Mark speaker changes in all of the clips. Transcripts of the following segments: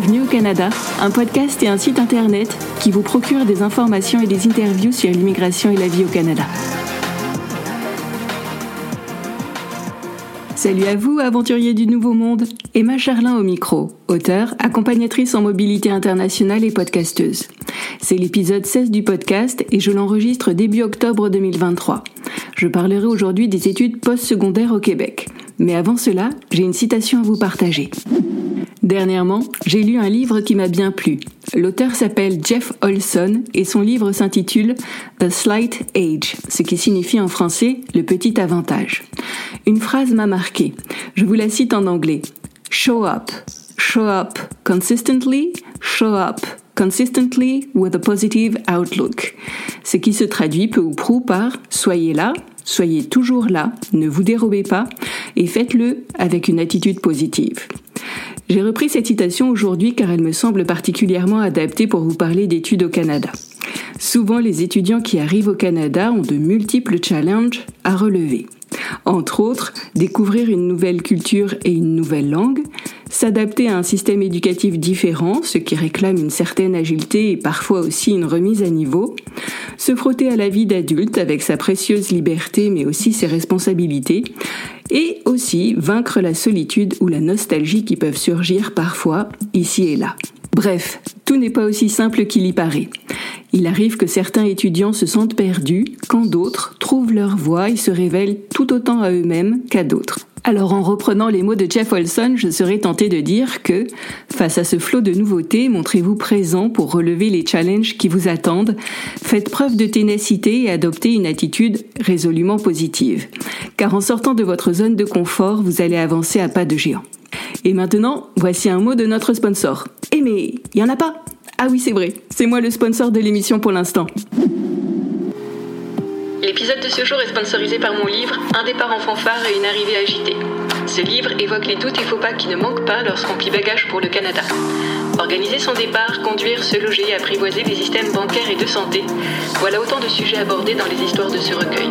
Speaker 1: Bienvenue au Canada, un podcast et un site internet qui vous procure des informations et des interviews sur l'immigration et la vie au Canada. Salut à vous, aventuriers du Nouveau Monde. Emma Charlin au micro, auteure, accompagnatrice en mobilité internationale et podcasteuse. C'est l'épisode 16 du podcast et je l'enregistre début octobre 2023. Je parlerai aujourd'hui des études postsecondaires au Québec. Mais avant cela, j'ai une citation à vous partager. Dernièrement, j'ai lu un livre qui m'a bien plu. L'auteur s'appelle Jeff Olson et son livre s'intitule The Slight Age, ce qui signifie en français le petit avantage. Une phrase m'a marqué. Je vous la cite en anglais. Show up. Show up consistently. Show up consistently with a positive outlook. Ce qui se traduit peu ou prou par soyez là, soyez toujours là, ne vous dérobez pas et faites-le avec une attitude positive. J'ai repris cette citation aujourd'hui car elle me semble particulièrement adaptée pour vous parler d'études au Canada. Souvent, les étudiants qui arrivent au Canada ont de multiples challenges à relever. Entre autres, découvrir une nouvelle culture et une nouvelle langue, s'adapter à un système éducatif différent, ce qui réclame une certaine agilité et parfois aussi une remise à niveau, se frotter à la vie d'adulte avec sa précieuse liberté mais aussi ses responsabilités, et aussi vaincre la solitude ou la nostalgie qui peuvent surgir parfois ici et là. Bref, tout n'est pas aussi simple qu'il y paraît. Il arrive que certains étudiants se sentent perdus, quand d'autres trouvent leur voie et se révèlent tout autant à eux-mêmes qu'à d'autres. Alors en reprenant les mots de Jeff Olson, je serais tenté de dire que, face à ce flot de nouveautés, montrez-vous présent pour relever les challenges qui vous attendent, faites preuve de ténacité et adoptez une attitude résolument positive. Car en sortant de votre zone de confort, vous allez avancer à pas de géant. Et maintenant, voici un mot de notre sponsor. Eh mais, il y en a pas Ah oui, c'est vrai, c'est moi le sponsor de l'émission pour l'instant.
Speaker 2: L'épisode de ce jour est sponsorisé par mon livre Un départ en fanfare et une arrivée agitée. Ce livre évoque les doutes et faux pas qui ne manquent pas lorsqu'on plie bagage pour le Canada. Organiser son départ, conduire, se loger, apprivoiser les systèmes bancaires et de santé, voilà autant de sujets abordés dans les histoires de ce recueil.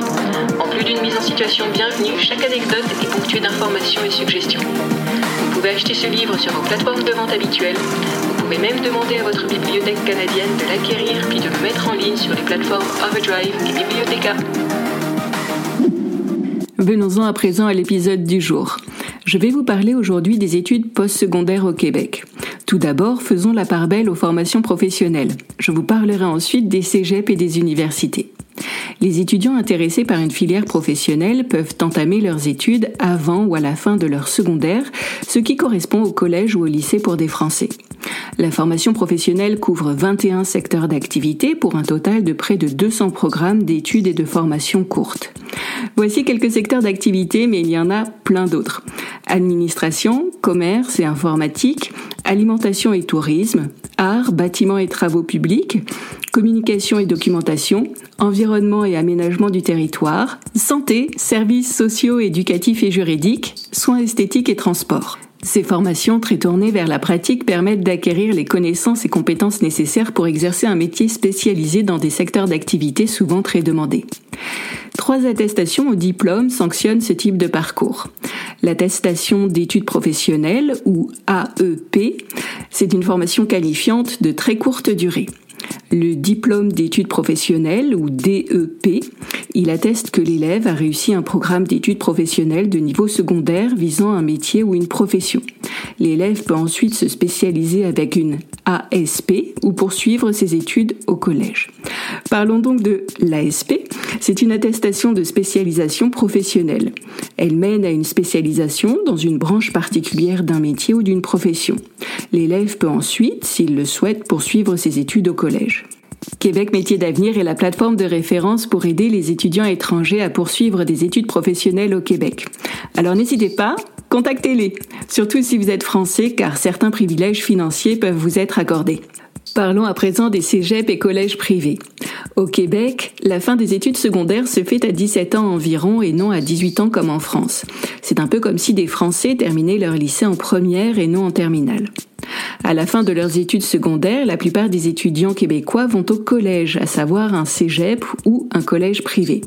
Speaker 2: En plus d'une mise en situation bienvenue, chaque anecdote est ponctuée d'informations et suggestions. Vous pouvez acheter ce livre sur vos plateformes de vente habituelles pouvez même demander à votre bibliothèque canadienne de l'acquérir puis de le mettre en ligne sur les plateformes Overdrive et Bibliotheca.
Speaker 1: Venons-en à présent à l'épisode du jour. Je vais vous parler aujourd'hui des études postsecondaires au Québec. Tout d'abord, faisons la part belle aux formations professionnelles. Je vous parlerai ensuite des cégeps et des universités. Les étudiants intéressés par une filière professionnelle peuvent entamer leurs études avant ou à la fin de leur secondaire, ce qui correspond au collège ou au lycée pour des Français. La formation professionnelle couvre 21 secteurs d'activité pour un total de près de 200 programmes d'études et de formation courtes. Voici quelques secteurs d'activité, mais il y en a plein d'autres. Administration, commerce et informatique, alimentation et tourisme, art, bâtiments et travaux publics, communication et documentation, environnement et aménagement du territoire, santé, services sociaux, éducatifs et juridiques, soins esthétiques et transports. Ces formations très tournées vers la pratique permettent d'acquérir les connaissances et compétences nécessaires pour exercer un métier spécialisé dans des secteurs d'activité souvent très demandés. Trois attestations au diplôme sanctionnent ce type de parcours. L'attestation d'études professionnelles ou AEP, c'est une formation qualifiante de très courte durée. Le diplôme d'études professionnelles ou DEP, il atteste que l'élève a réussi un programme d'études professionnelles de niveau secondaire visant un métier ou une profession. L'élève peut ensuite se spécialiser avec une ASP ou poursuivre ses études au collège. Parlons donc de l'ASP. C'est une attestation de spécialisation professionnelle. Elle mène à une spécialisation dans une branche particulière d'un métier ou d'une profession. L'élève peut ensuite, s'il le souhaite, poursuivre ses études au collège. Québec Métiers d'Avenir est la plateforme de référence pour aider les étudiants étrangers à poursuivre des études professionnelles au Québec. Alors n'hésitez pas, contactez-les, surtout si vous êtes français car certains privilèges financiers peuvent vous être accordés. Parlons à présent des cégeps et collèges privés. Au Québec, la fin des études secondaires se fait à 17 ans environ et non à 18 ans comme en France. C'est un peu comme si des Français terminaient leur lycée en première et non en terminale. À la fin de leurs études secondaires, la plupart des étudiants québécois vont au collège, à savoir un cégep ou un collège privé.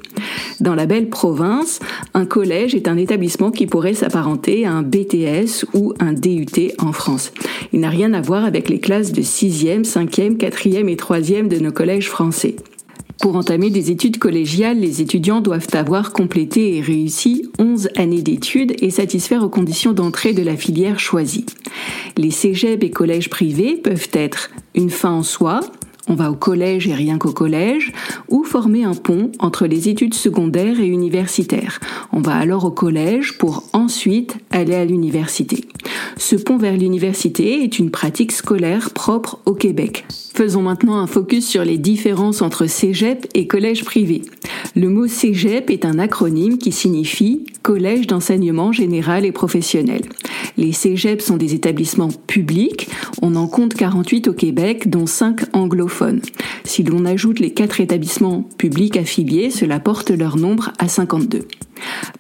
Speaker 1: Dans la belle province, un collège est un établissement qui pourrait s'apparenter à un BTS ou un DUT en France. Il n'a rien à voir avec les classes de 6e, 5e, 4e et 3e de nos collèges français. Pour entamer des études collégiales, les étudiants doivent avoir complété et réussi 11 années d'études et satisfaire aux conditions d'entrée de la filière choisie. Les cégeps et collèges privés peuvent être une fin en soi, on va au collège et rien qu'au collège, ou former un pont entre les études secondaires et universitaires. On va alors au collège pour ensuite aller à l'université. Ce pont vers l'université est une pratique scolaire propre au Québec. Faisons maintenant un focus sur les différences entre cégep et collège privé. Le mot cégep est un acronyme qui signifie Collège d'enseignement général et professionnel. Les cégeps sont des établissements publics. On en compte 48 au Québec, dont 5 anglophones. Si l'on ajoute les 4 établissements publics affiliés, cela porte leur nombre à 52.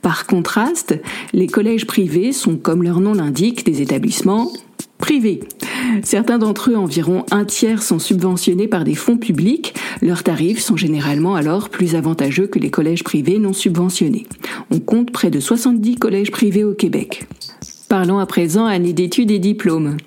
Speaker 1: Par contraste, les collèges privés sont, comme leur nom l'indique, des établissements privés. Certains d'entre eux, environ un tiers, sont subventionnés par des fonds publics. Leurs tarifs sont généralement alors plus avantageux que les collèges privés non subventionnés. On compte près de 70 collèges privés au Québec. Parlons à présent années d'études et diplômes.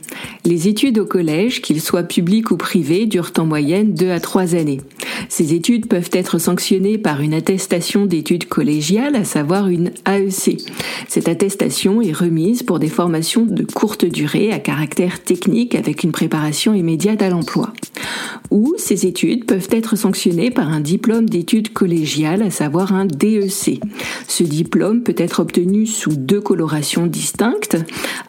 Speaker 1: Les études au collège, qu'ils soient publics ou privés, durent en moyenne 2 à 3 années. Ces études peuvent être sanctionnées par une attestation d'études collégiales, à savoir une AEC. Cette attestation est remise pour des formations de courte durée à caractère technique avec une préparation immédiate à l'emploi. Ou ces études peuvent être sanctionnées par un diplôme d'études collégiales, à savoir un DEC. Ce diplôme peut être obtenu sous deux colorations distinctes,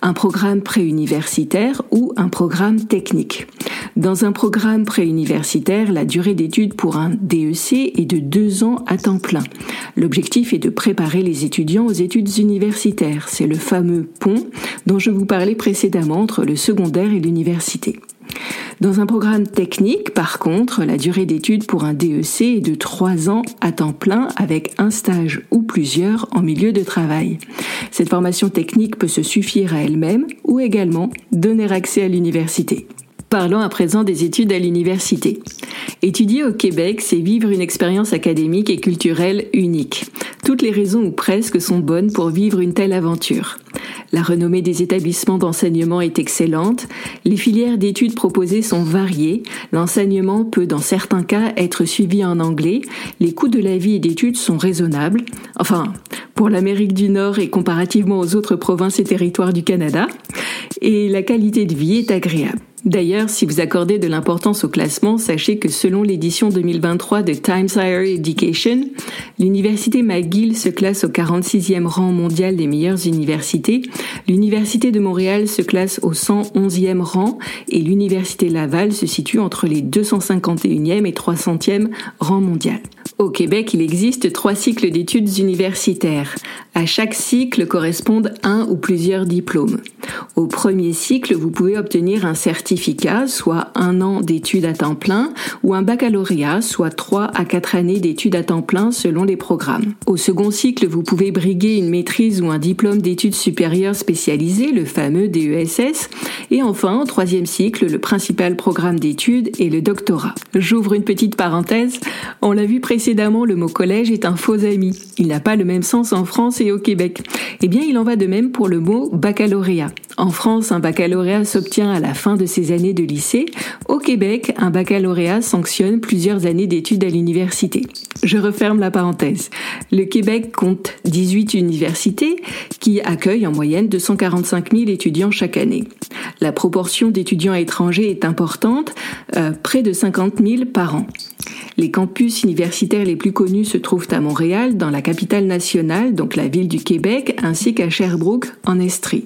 Speaker 1: un programme préuniversitaire ou un programme technique. Dans un programme préuniversitaire, la durée d'études pour un DEC est de deux ans à temps plein. L'objectif est de préparer les étudiants aux études universitaires. C'est le fameux pont dont je vous parlais précédemment entre le secondaire et l'université. Dans un programme technique, par contre, la durée d'études pour un DEC est de trois ans à temps plein avec un stage ou plusieurs en milieu de travail. Cette formation technique peut se suffire à elle-même ou également donner accès à l'université. Parlons à présent des études à l'université. Étudier au Québec, c'est vivre une expérience académique et culturelle unique. Toutes les raisons ou presque sont bonnes pour vivre une telle aventure. La renommée des établissements d'enseignement est excellente, les filières d'études proposées sont variées, l'enseignement peut dans certains cas être suivi en anglais, les coûts de la vie et d'études sont raisonnables, enfin pour l'Amérique du Nord et comparativement aux autres provinces et territoires du Canada, et la qualité de vie est agréable. D'ailleurs, si vous accordez de l'importance au classement, sachez que selon l'édition 2023 de Times Higher Education, l'université McGill se classe au 46e rang mondial des meilleures universités, l'université de Montréal se classe au 111e rang et l'université Laval se situe entre les 251e et 300e rangs mondial. Au Québec, il existe trois cycles d'études universitaires. À chaque cycle correspondent un ou plusieurs diplômes. Au premier cycle, vous pouvez obtenir un certificat, soit un an d'études à temps plein, ou un baccalauréat, soit trois à quatre années d'études à temps plein selon les programmes. Au second cycle, vous pouvez briguer une maîtrise ou un diplôme d'études supérieures spécialisées, le fameux DESS. Et enfin, au troisième cycle, le principal programme d'études est le doctorat. J'ouvre une petite parenthèse. On l'a vu précédemment, le mot collège est un faux ami. Il n'a pas le même sens en France et au Québec. Eh bien, il en va de même pour le mot baccalauréat. En France, un baccalauréat s'obtient à la fin de ses années de lycée. Au Québec, un baccalauréat sanctionne plusieurs années d'études à l'université. Je referme la parenthèse. Le Québec compte 18 universités qui accueillent en moyenne 245 000 étudiants chaque année. La proportion d'étudiants étrangers est importante, euh, près de 50 000 par an. Les campus universitaires les plus connus se trouvent à Montréal, dans la capitale nationale, donc la ville du Québec, ainsi qu'à Sherbrooke, en Estrie.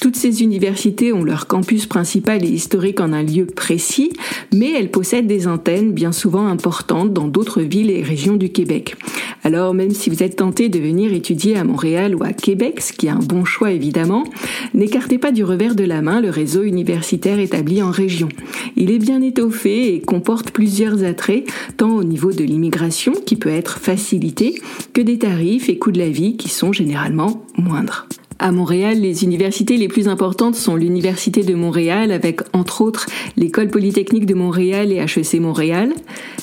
Speaker 1: Toutes ces universités ont leur campus principal et historique en un lieu précis, mais elles possèdent des antennes bien souvent importantes dans d'autres villes et régions du Québec. Alors même si vous êtes tenté de venir étudier à Montréal ou à Québec, ce qui est un bon choix évidemment, n'écartez pas du revers de la main le réseau universitaire établi en région. Il est bien étoffé et comporte plusieurs attraits, tant au niveau de l'immigration qui peut être facilité, que des tarifs et coûts de la vie qui sont généralement moindres. À Montréal, les universités les plus importantes sont l'Université de Montréal avec entre autres l'École polytechnique de Montréal et HEC Montréal,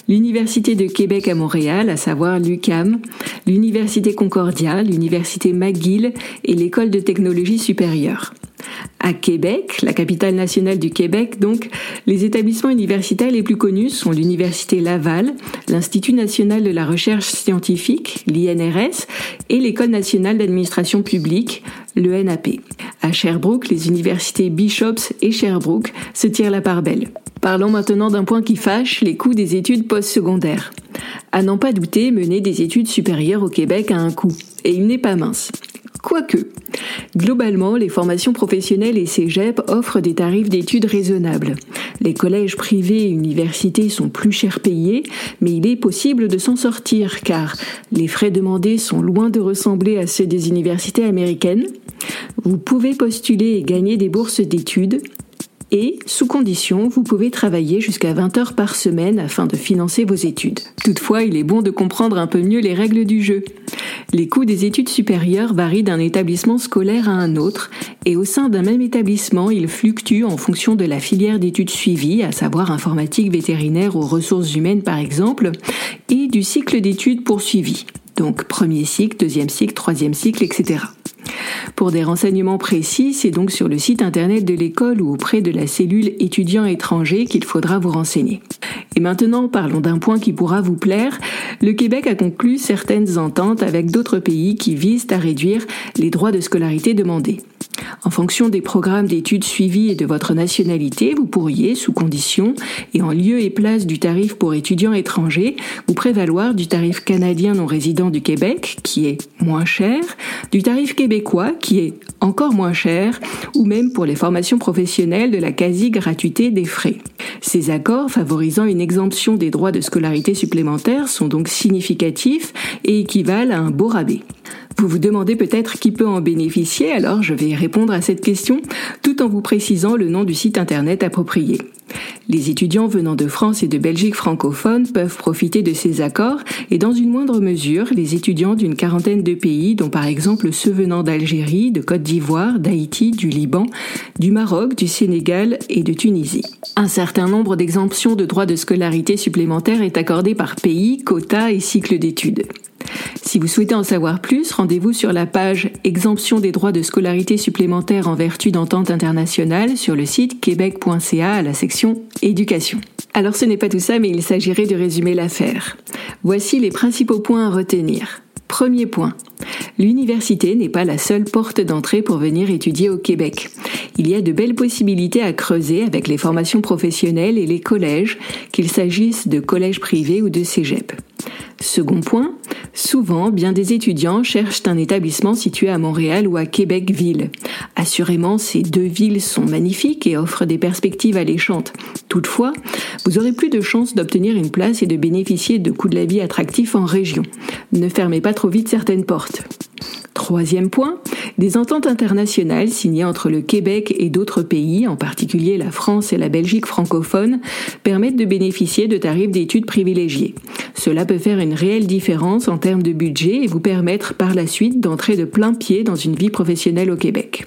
Speaker 1: l'Université de Québec à Montréal, à savoir l'UCAM, l'Université Concordia, l'Université McGill et l'École de technologie supérieure. À Québec, la capitale nationale du Québec, donc, les établissements universitaires les plus connus sont l'Université Laval, l'Institut national de la recherche scientifique, l'INRS, et l'École nationale d'administration publique, l'ENAP. À Sherbrooke, les universités Bishops et Sherbrooke se tirent la part belle. Parlons maintenant d'un point qui fâche, les coûts des études postsecondaires. À n'en pas douter, mener des études supérieures au Québec a un coût, et il n'est pas mince. Quoique, globalement, les formations professionnelles et cégep offrent des tarifs d'études raisonnables. Les collèges privés et universités sont plus cher payés, mais il est possible de s'en sortir car les frais demandés sont loin de ressembler à ceux des universités américaines. Vous pouvez postuler et gagner des bourses d'études, et, sous condition, vous pouvez travailler jusqu'à 20 heures par semaine afin de financer vos études. Toutefois, il est bon de comprendre un peu mieux les règles du jeu. Les coûts des études supérieures varient d'un établissement scolaire à un autre, et au sein d'un même établissement, ils fluctuent en fonction de la filière d'études suivie, à savoir informatique vétérinaire ou ressources humaines par exemple, et du cycle d'études poursuivi. Donc premier cycle, deuxième cycle, troisième cycle, etc. Pour des renseignements précis, c'est donc sur le site internet de l'école ou auprès de la cellule étudiants étrangers qu'il faudra vous renseigner. Et maintenant, parlons d'un point qui pourra vous plaire. Le Québec a conclu certaines ententes avec d'autres pays qui visent à réduire les droits de scolarité demandés. En fonction des programmes d'études suivis et de votre nationalité, vous pourriez, sous condition et en lieu et place du tarif pour étudiants étrangers, vous prévaloir du tarif canadien non résident du Québec, qui est moins cher, du tarif québécois, qui est encore moins cher, ou même pour les formations professionnelles de la quasi-gratuité des frais. Ces accords favorisant une exemption des droits de scolarité supplémentaires sont donc significatifs et équivalent à un beau rabais. Vous vous demandez peut-être qui peut en bénéficier, alors je vais répondre à cette question tout en vous précisant le nom du site internet approprié. Les étudiants venant de France et de Belgique francophones peuvent profiter de ces accords et dans une moindre mesure les étudiants d'une quarantaine de pays dont par exemple ceux venant d'Algérie, de Côte d'Ivoire, d'Haïti, du Liban, du Maroc, du Sénégal et de Tunisie. Un certain nombre d'exemptions de droits de scolarité supplémentaires est accordé par pays, quota et cycle d'études. Si vous souhaitez en savoir plus, rendez-vous sur la page Exemption des droits de scolarité supplémentaires en vertu d'entente internationale sur le site québec.ca à la section Éducation. Alors ce n'est pas tout ça, mais il s'agirait de résumer l'affaire. Voici les principaux points à retenir. Premier point. L'université n'est pas la seule porte d'entrée pour venir étudier au Québec. Il y a de belles possibilités à creuser avec les formations professionnelles et les collèges, qu'il s'agisse de collèges privés ou de cégep. Second point, souvent, bien des étudiants cherchent un établissement situé à Montréal ou à Québec-Ville. Assurément, ces deux villes sont magnifiques et offrent des perspectives alléchantes. Toutefois, vous aurez plus de chances d'obtenir une place et de bénéficier de coûts de la vie attractifs en région. Ne fermez pas trop vite certaines portes. Troisième point, des ententes internationales signées entre le Québec et d'autres pays, en particulier la France et la Belgique francophone, permettent de bénéficier de tarifs d'études privilégiés. Cela peut faire une réelle différence en termes de budget et vous permettre par la suite d'entrer de plein pied dans une vie professionnelle au Québec.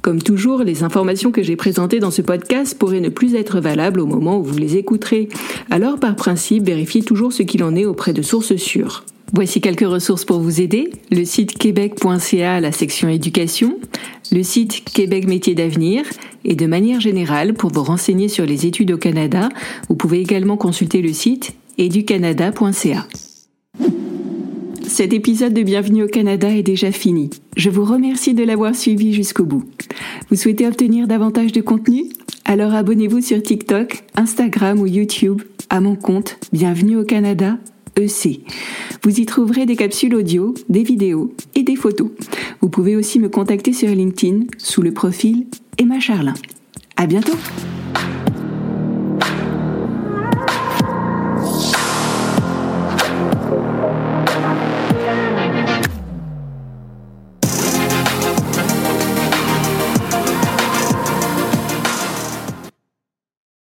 Speaker 1: Comme toujours, les informations que j'ai présentées dans ce podcast pourraient ne plus être valables au moment où vous les écouterez. Alors, par principe, vérifiez toujours ce qu'il en est auprès de sources sûres. Voici quelques ressources pour vous aider. Le site québec.ca, la section éducation, le site Québec Métiers d'avenir et de manière générale, pour vous renseigner sur les études au Canada, vous pouvez également consulter le site educanada.ca. Cet épisode de Bienvenue au Canada est déjà fini. Je vous remercie de l'avoir suivi jusqu'au bout. Vous souhaitez obtenir davantage de contenu? Alors abonnez-vous sur TikTok, Instagram ou YouTube à mon compte Bienvenue au Canada EC. Vous y trouverez des capsules audio, des vidéos et des photos. Vous pouvez aussi me contacter sur LinkedIn sous le profil Emma Charlin. À bientôt!